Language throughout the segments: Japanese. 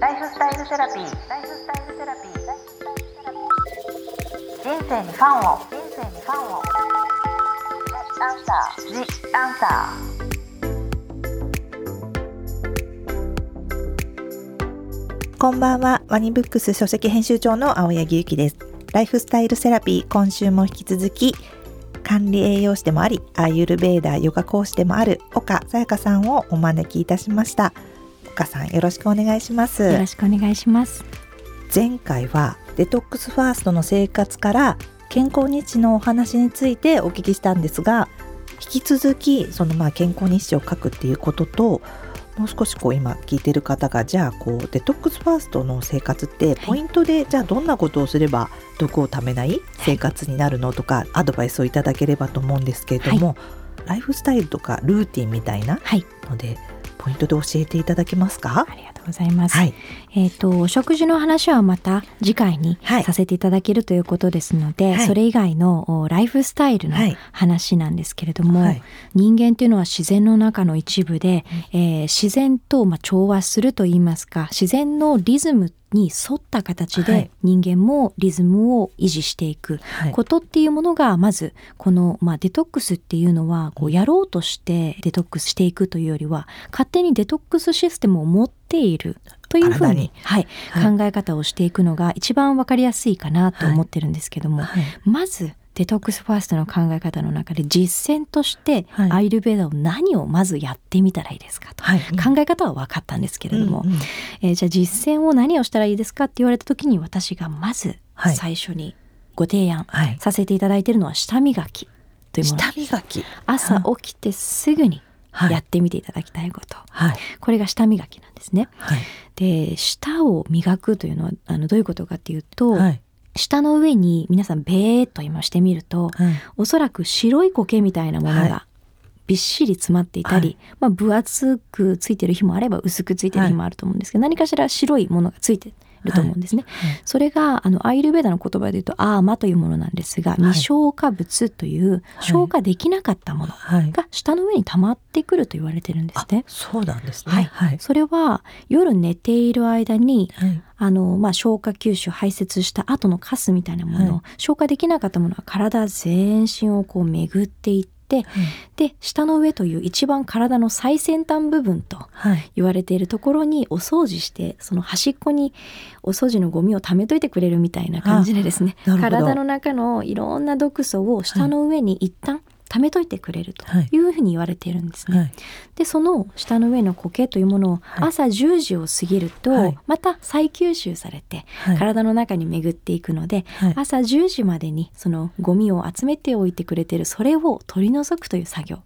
ライフスタイルセラピー。ライフスタイルセラピー。人生にファンを。人生にファンを。アンサー。ジアンサこんばんは、ワニブックス書籍編集長の青柳ゆきです。ライフスタイルセラピー、今週も引き続き、管理栄養士でもあり、アーユルベーダーヨガ講師でもある岡さやかさんをお招きいたしました。岡さん、よろしくお願いします。よろしくお願いします。前回はデトックスファーストの生活から健康日誌のお話についてお聞きしたんですが引き続きそのまあ健康日誌を書くっていうことともう少しこう今聞いてる方がじゃあこうデトックスファーストの生活ってポイントでじゃあどんなことをすれば毒をためない生活になるのとかアドバイスをいただければと思うんですけれども、ライフスタイルとかルーティンみたいなはい、のでポイントで教えていただけますか？ありがとうございます。はい。えっ、と、お食事の話はまた次回にはい。させていただけるということですので、はい。それ以外のおライフスタイルのはい。話なんですけれども、はい。人間っていうのは自然の中の一部で、えー自然とまあ調和するといいますか、自然のリズムに沿った形ではい。人間もリズムを維持していくはい。ことっていうものがまずこの、まあ、デトックスっていうのはこうやろうとしてデトックスしていくというよりは勝手にデトックスシステムを持っているというふう体に。に、はいはい。考え方をしていくのが一番わかりやすいかなと思ってるんですけども、はい。まずデトックスファーストの考え方の中で実践としてはい。アイルベーダを何をまずやってみたらいいですかと。はい。考え方は分かったんですけれども、うんうん。えーじゃあ実践を何をしたらいいですかって言われた時に私がまずはい。最初にご提案はい。させていただいているのは舌磨きというもの。舌磨き。朝起きてすぐにはい。やってみていただきたいこと、はい。これが舌磨きなんですね。はい。で舌を磨くというのはあのどういうことかっていうと、はい舌の上に皆さんベーっと今してみるとはい。おそらく白い苔みたいなものはい。がびっしり詰まっていたり、はまあ、分厚くついてる日もあれば薄くついてる日もあると思うんですけど、何かしら白いものがついてると思うんですね。はい。それがあのアイルベーダの言葉で言うとアーマというものなんですが、い。未消化物という消化できなかったものはい。が舌の上に溜まってくると言われてるんですね。そうなんですね。はい。はい。それは夜寝ている間にはい。あの、まあ、消化吸収排泄した後のカスみたいなもの消化できなかったものは体全身をこう巡っていってで舌の上という一番体の最先端部分とはい。言われているところにお掃除してその端っこにお掃除のゴミを溜めといてくれるみたいな感じでですね。体の中のいろんな毒素を舌の上に一旦溜めといてくれるとはい。いうふうに言われているんですね。はい。でその下の上の苔というものをはい。朝10時を過ぎると、はい。また再吸収されてはい。体の中に巡っていくので、はい。朝10時までにそのゴミを集めておいてくれているそれを取り除くという作業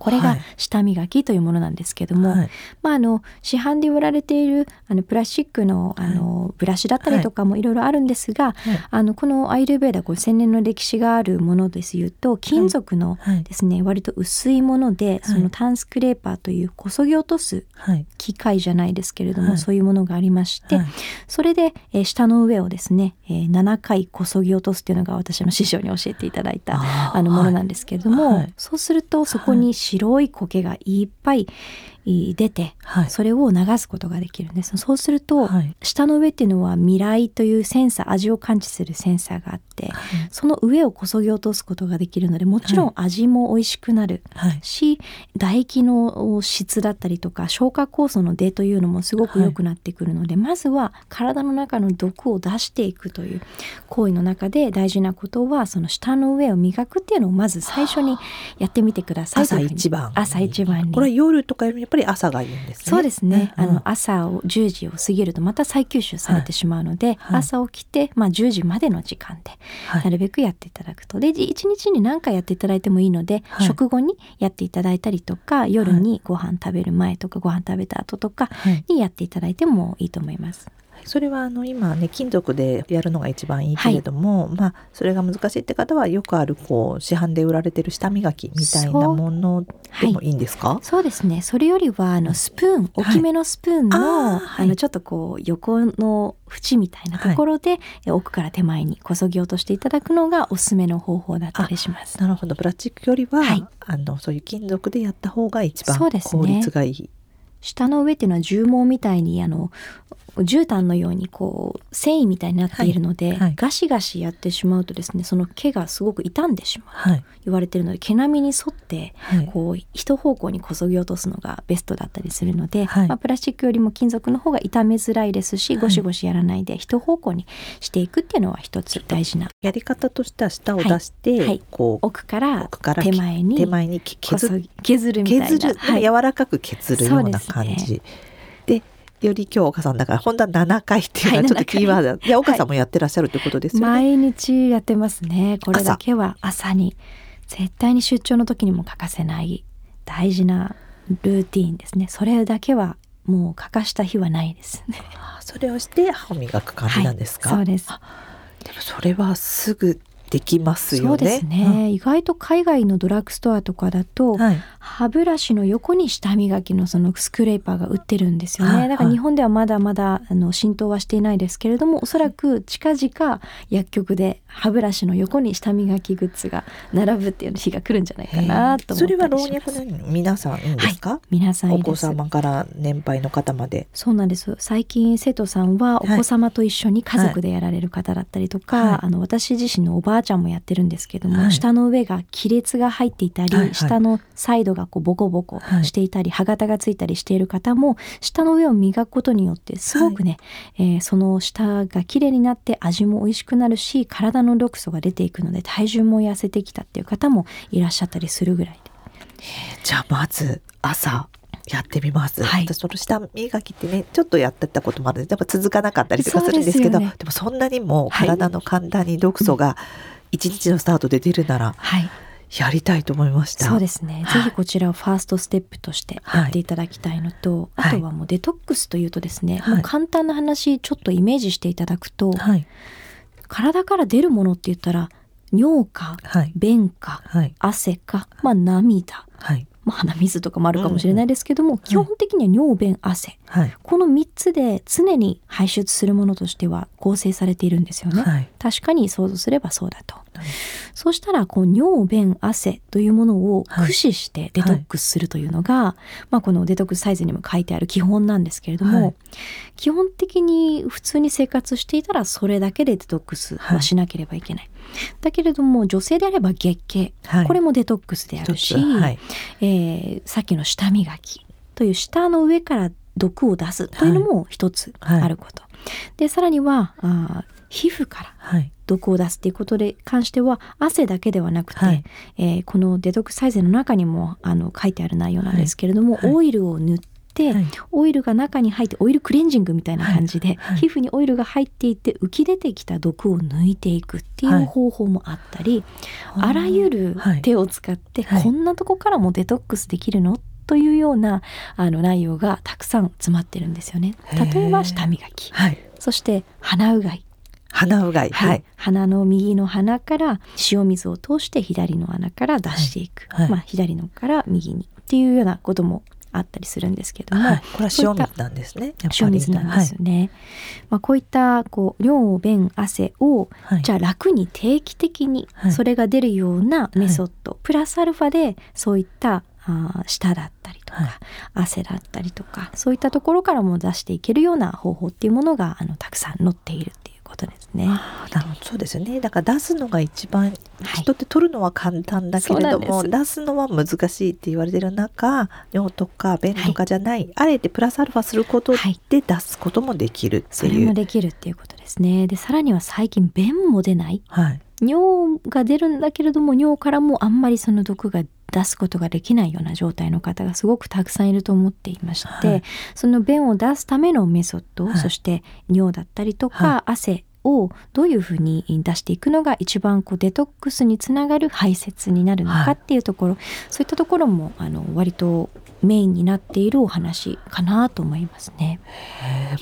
これがはい。舌磨きというものなんですけども、はい。まあ、あの市販で売られているあのプラスチックのあのブラシだったりとかもい。ろいろあるんですが、はい。あのこのアイルベーダ5000年の歴史があるものです言うと金属のはい。ですね、割と薄いもので、そのタンスクレーパーというこそぎ落とすはい。機械じゃないですけれども、はい。そういうものがありまして、はい。それで、えー下の上をですね、えー7回こそぎ落とすっていうのが私の師匠に教えていただいたあのものなんですけれども、はい。そうするとそこに白い苔がいっぱい。出て、はい。それを流すことができるんです。そうすると、はい。下の上っていうのは未来というセンサー味を感知するセンサーがあってその上をこそぎ落とすことができるのでもちろん味も美味しくなるはい。し唾液の質だったりとか消化酵素の出というのもすごく良くなってくるので、まずは体の中の毒を出していくという行為の中で大事なことはその舌の上を磨くっていうのをまず最初にやってみてくださいと朝一番。朝一番に。これは夜とかやっぱり朝がいいんですね。そうですね、うんあの朝を10時を過ぎるとまた再吸収されてしまうので、はい。朝起きて、まあ、10時までの時間ではい。なるべくやっていただくと。で一日に何回やっていただいてもいいので、はい。食後にやっていただいたりとか夜にご飯食べる前とかご飯食べた後とかはい。にやっていただいてもいいと思います。それはあの今ね金属でやるのが一番いいけれども、まあそれが難しいって方はよくあるこう市販で売られてる舌磨きみたいなものでもい。いんですか？そうですね。それよりはあのスプーン大きめのスプーンの,、はい。のちょっとこう横の縁みたいなところで、え奥から手前にこそぎ落としていただくのがおすすめの方法だったりします。なるほど。プラスチックよりは、はい。あのそういう金属でやった方が一番効率がいい。舌の上っていうのは絨毛みたいにあの絨毯のようにこう繊維みたいになっているので、はいはい。ガシガシやってしまうとですねその毛がすごく傷んでしまうはい。言われてるので毛並みに沿ってはい。こう一方向にこそぎ落とすのがベストだったりするので、はい。まあ、プラスチックよりも金属の方が傷めづらいですし、はい。ゴシゴシやらないで一方向にしていくっていうのは一つ大事な。やり方としては舌を出して、はい。はい。こう奥から奥から手前に手前にこ削るみたいな。はい。柔らかく削るような感そうですじで,、より今日岡さんだから本当は7回っていうのははいちょっとキーワード、で岡さんもやってらっしゃるってことですよね、毎日やってますね。これだけは朝に。絶対に出張の時にも欠かせない大事なルーティーンですね。それだけはもう欠かした日はないです。ねあそれをして歯を磨く感じなんですか、はい、そうです。あでもそれはすぐできますよね。そうですね、意外と海外のドラッグストアとかだと、うんはい。歯ブラシの横に舌磨きのそのスクレーパーが売ってるんですよね、はい。だから日本ではまだまだあの浸透はしていないですけれどもおそらく近々薬局で歯ブラシの横に舌磨きグッズが並ぶっていう日が来るんじゃないかなと思それは老若の皆さんいいんです。か、皆さんいお子様から年配の方まで。そうなんです。最近生徒さんはお子様と一緒に家族でやられる方だったりとか、はい。あの私自身のおばあちゃんもやってるんですけども、はい。舌の上が亀裂が入っていたり、はいはい。下のサイドがこうボコボコはい。していたり、歯型がついたりしている方も舌の上を磨くことによってすごくね、えーその舌がきれいになって味も美味しくなるし体の毒素が出ていくので体重も痩せてきたっていう方もいらっしゃったりするぐらいで。じゃあまず朝やってみます、はい。私その舌磨きってねちょっとやってたこともあるんでやっぱ続かなかったりとかするんですけどでそうでもそんなにもはい。体の簡単に毒素が一日のスタートで出るならはい。やりたいと思いました。そうですね、はい。ぜひこちらをファーストステップとしてやっていただきたいのと、はい。あとはもうデトックスというとですね、はい。簡単な話ちょっとイメージしていただくと、はい。体から出るものって言ったら尿かはい。便かはい。汗か、まあ、涙、はいまあ、鼻水とかもあるかもしれないですけども、基本的には尿便汗はいこの3つで常に排出するものとしては構成されているんですよね。はい確かに想像すればそうだと。はいそうしたらこう尿便汗というものをはい駆使してデトックスするというのが、まあ、このデトックスサイズにも書いてある基本なんですけれども、はい。基本的に普通に生活していたらそれだけでデトックスはしなければいけない。だけれども女性であれば月経、はい。これもデトックスであるし、えーさっきの舌磨きという舌の上から毒を出すというのも一つあること。でさらにはあー皮膚からはい毒を出すっていうことで関しては汗だけではなくて、はい。えーこのデトックスサイズの中にもあの書いてある内容なんですけれども、はい。はいオイルを塗って、はい。オイルが中に入ってオイルクレンジングみたいな感じで、皮膚にオイルが入っていって浮き出てきた毒を抜いていくっていう方法もあったり、あらゆるはい。手を使って、はい。こんなとこからもデトックスできるの？というようなあの内容がたくさん詰まってるんですよね。例えば舌磨き。はい。そして鼻うがい鼻うがいはい。鼻の右の鼻から塩水を通して左の穴から出していく、はい。はい。まあ、左のから右にっていうようなこともあったりするんですけども、はい。これは塩水なんですね。塩水なんですよね。まあ、こういったこう尿便汗をはい。じゃあ楽に定期的にはい。それが出るようなメソッド、プラスアルファでそういったあー舌だったりとか、はい。汗だったりとかそういったところからも出していけるような方法っていうものがあのたくさん載っているっていうことですね。あーなるほど。そうですよね。だから出すのが一番、はい。人って取るのは簡単だけれども出すのは難しいって言われてる中尿とか便とかじゃない、あえてプラスアルファすることはい。で出すこともできるってそれいう、もできるっていうことですね。でさらには最近便も出ない。はい。尿が出るんだけれども尿からもあんまりその毒が出すことができないような状態の方がすごくたくさんいると思っていまして、はい。その便を出すためのメソッド、はい。そして尿だったりとか、は汗をどういうふうに出していくのが一番こうデトックスにつながる排泄になるのはいかっていうところ、そういったところもあの割とメインになっているお話かなと思いますね。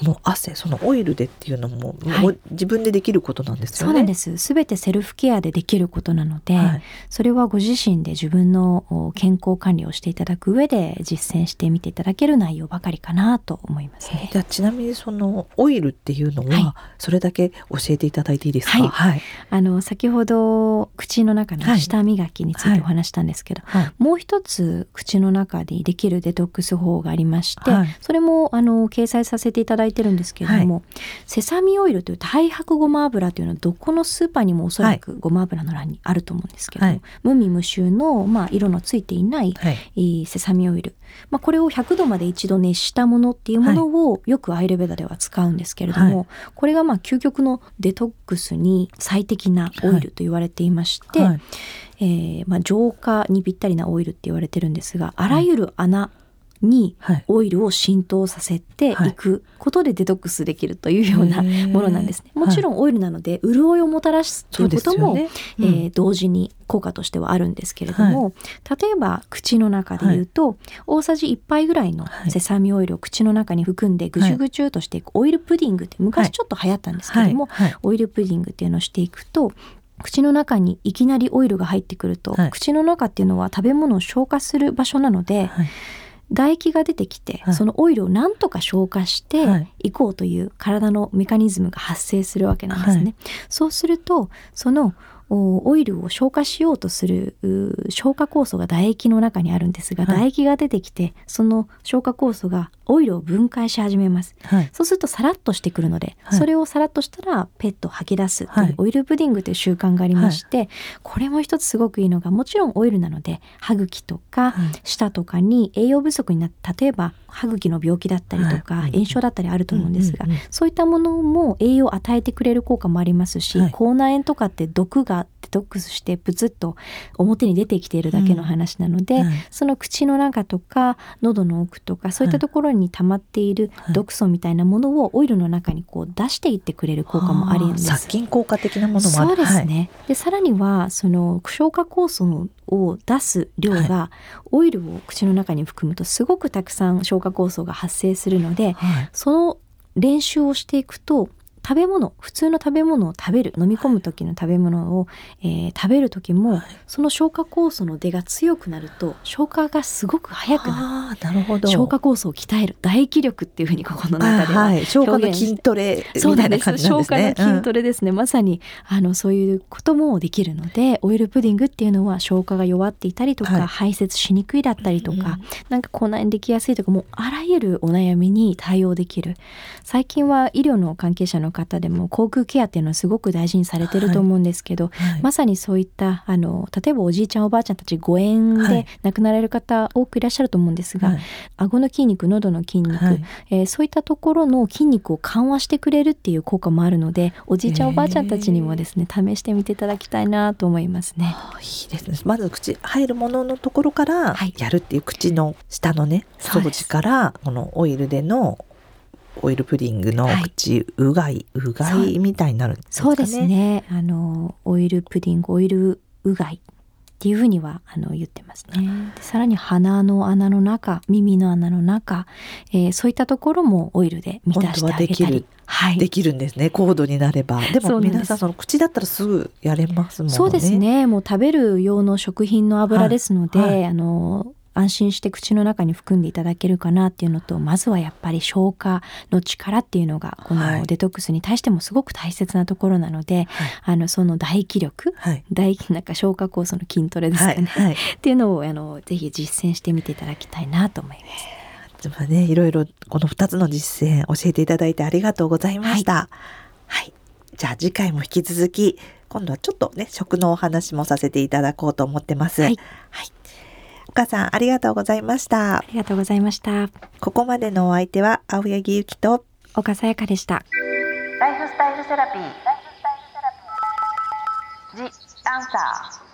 もう汗そのオイルでっていうのも,、はいもう自分でできることなんですよね。そうなんです。すべてセルフケアでできることなので、はいそれはご自身で自分のお健康管理をしていただく上で実践してみていただける内容ばかりかなと思いますね。じゃあちなみにそのオイルっていうのはいはそれだけ教えていただいていいですか？はいはいあの先ほど口の中のはい舌磨きについてお話したんですけど、はいもう一つ口の中ででききるデトックス法がありまして、はい。それもあの掲載させていただいてるんですけれども、セサミオイルという太白ごま油というのはどこのスーパーにもおそらくごま油の欄にあると思うんですけども、はい。無味無臭の、まあ、色のついていない、はいえーセサミオイル、まあ、これを100度まで一度熱したものっていうものをよくアイルベダでは使うんですけれども、はこれがまあ究極のデトックスに最適なオイルと言われていまして、はいえーまあ、浄化にぴったりなオイルって言われてるんですがあらゆる穴にはい。オイルを浸透させていくことでデトックスできるというようなものなんですね。もちろんオイルなので潤いをもたらすということも、ね。えー同時に効果としてはあるんですけれども、例えば口の中で言うと、大さじ1杯ぐらいのはい。セサミオイルを口の中に含んでぐちゅぐちゅとしていくオイルプディングって昔ちょっと流行ったんですけども、はい。はい。オイルプディングっていうのをしていくと口の中にいきなりオイルが入ってくると、はい。口の中っていうのは食べ物を消化する場所なので、はい。唾液が出てきて、はい。そのオイルをなんとか消化してはい。いこうという体のメカニズムが発生するわけなんですね。はい。そうするとそのおオイルを消化しようとするう消化酵素が唾液の中にあるんですが、はい。唾液が出てきてその消化酵素がオイルを分解し始めます。はい。そうするとサラッとしてくるので、はい。それをサラッとしたらペット吐き出すという、はい。オイルプディングという習慣がありまして、これも一つすごくいいのがもちろんオイルなので歯茎とかはい。舌とかに栄養不足になって例えば歯茎の病気だったりとか、はい。炎症だったりあると思うんですが、そういったものも栄養を与えてくれる効果もありますし、はい。口内炎とかって毒がデトックスしてプツッと表に出てきているだけの話なので、はい。その口の中とか喉の奥とかそういったところに溜まっているはい。毒素みたいなものをオイルの中にこう出していってくれる効果もあるんです。殺菌効果的なものもある。そうですね、でさらにはその消化酵素を出す量が、オイルを口の中に含むとすごくたくさん消化酵素が発生するのではいはい。その練習をしていくと食べ物普通の食べ物を食べる飲み込む時の食べ物を、えー食べる時も、はい。その消化酵素の出が強くなると消化がすごく早くなる。なるほど。消化酵素を鍛える。唾液力っていうふうにここの中では、あはい。消化の筋トレみたいな感じなんですね。消化の筋トレですね、まさにあのそういうこともできるのでオイルプディングっていうのは消化が弱っていたりとか、はい。排泄しにくいだったりとか、うん。なんか口内炎できやすいとかもうあらゆるお悩みに対応できる。最近は医療の関係者の方でも口腔ケアっていうのはすごく大事にされてると思うんですけど、はい。まさにそういったあの例えばおじいちゃんおばあちゃんたち誤嚥ではい。亡くなられる方多くいらっしゃると思うんですが、はい。顎の筋肉喉の筋肉、はい。えーそういったところの筋肉を緩和してくれるっていう効果もあるのでおじいちゃんおばあちゃんたちにもですね試してみていただきたいなと思います。ね。いいですね。まず口入るもののところからはい。やるっていう口の下のね掃除からこのオイルでのオイルプディングのはい。口うがいうがいみたいになるんですかね。そうですね。あのオイルプディングオイルうがいっていうふうにはあの言ってますね。でさらに鼻の穴の中耳の穴の中、えーそういったところもオイルで満たしてあげたり。はい。できるんですね。高度になれば。でも皆さんその口だったらすぐやれますもんね。そうですね。もう食べる用の食品の油ですので、はいはい。あの安心して口の中に含んでいただけるかなっていうのとまずはやっぱり消化の力っていうのがこはい。のデトックスに対してもすごく大切なところなので、はい。あのその唾液力はい。唾液なんか消化酵素の筋トレですかね、はいはい。っていうのをあのぜひ実践してみていただきたいなと思います。でもねいろいろこの2つの実践教えていただいてありがとうございました。はい、じゃあ次回も引き続き今度はちょっとね食のお話もさせていただこうと思ってます。はい。お母さんありがとうございましたありがとうございました。ここまでのお相手は青柳ゆきと岡さやかでした。ライフスタイルセラピー。ライフスタイルセラピー。ジ・アンサー。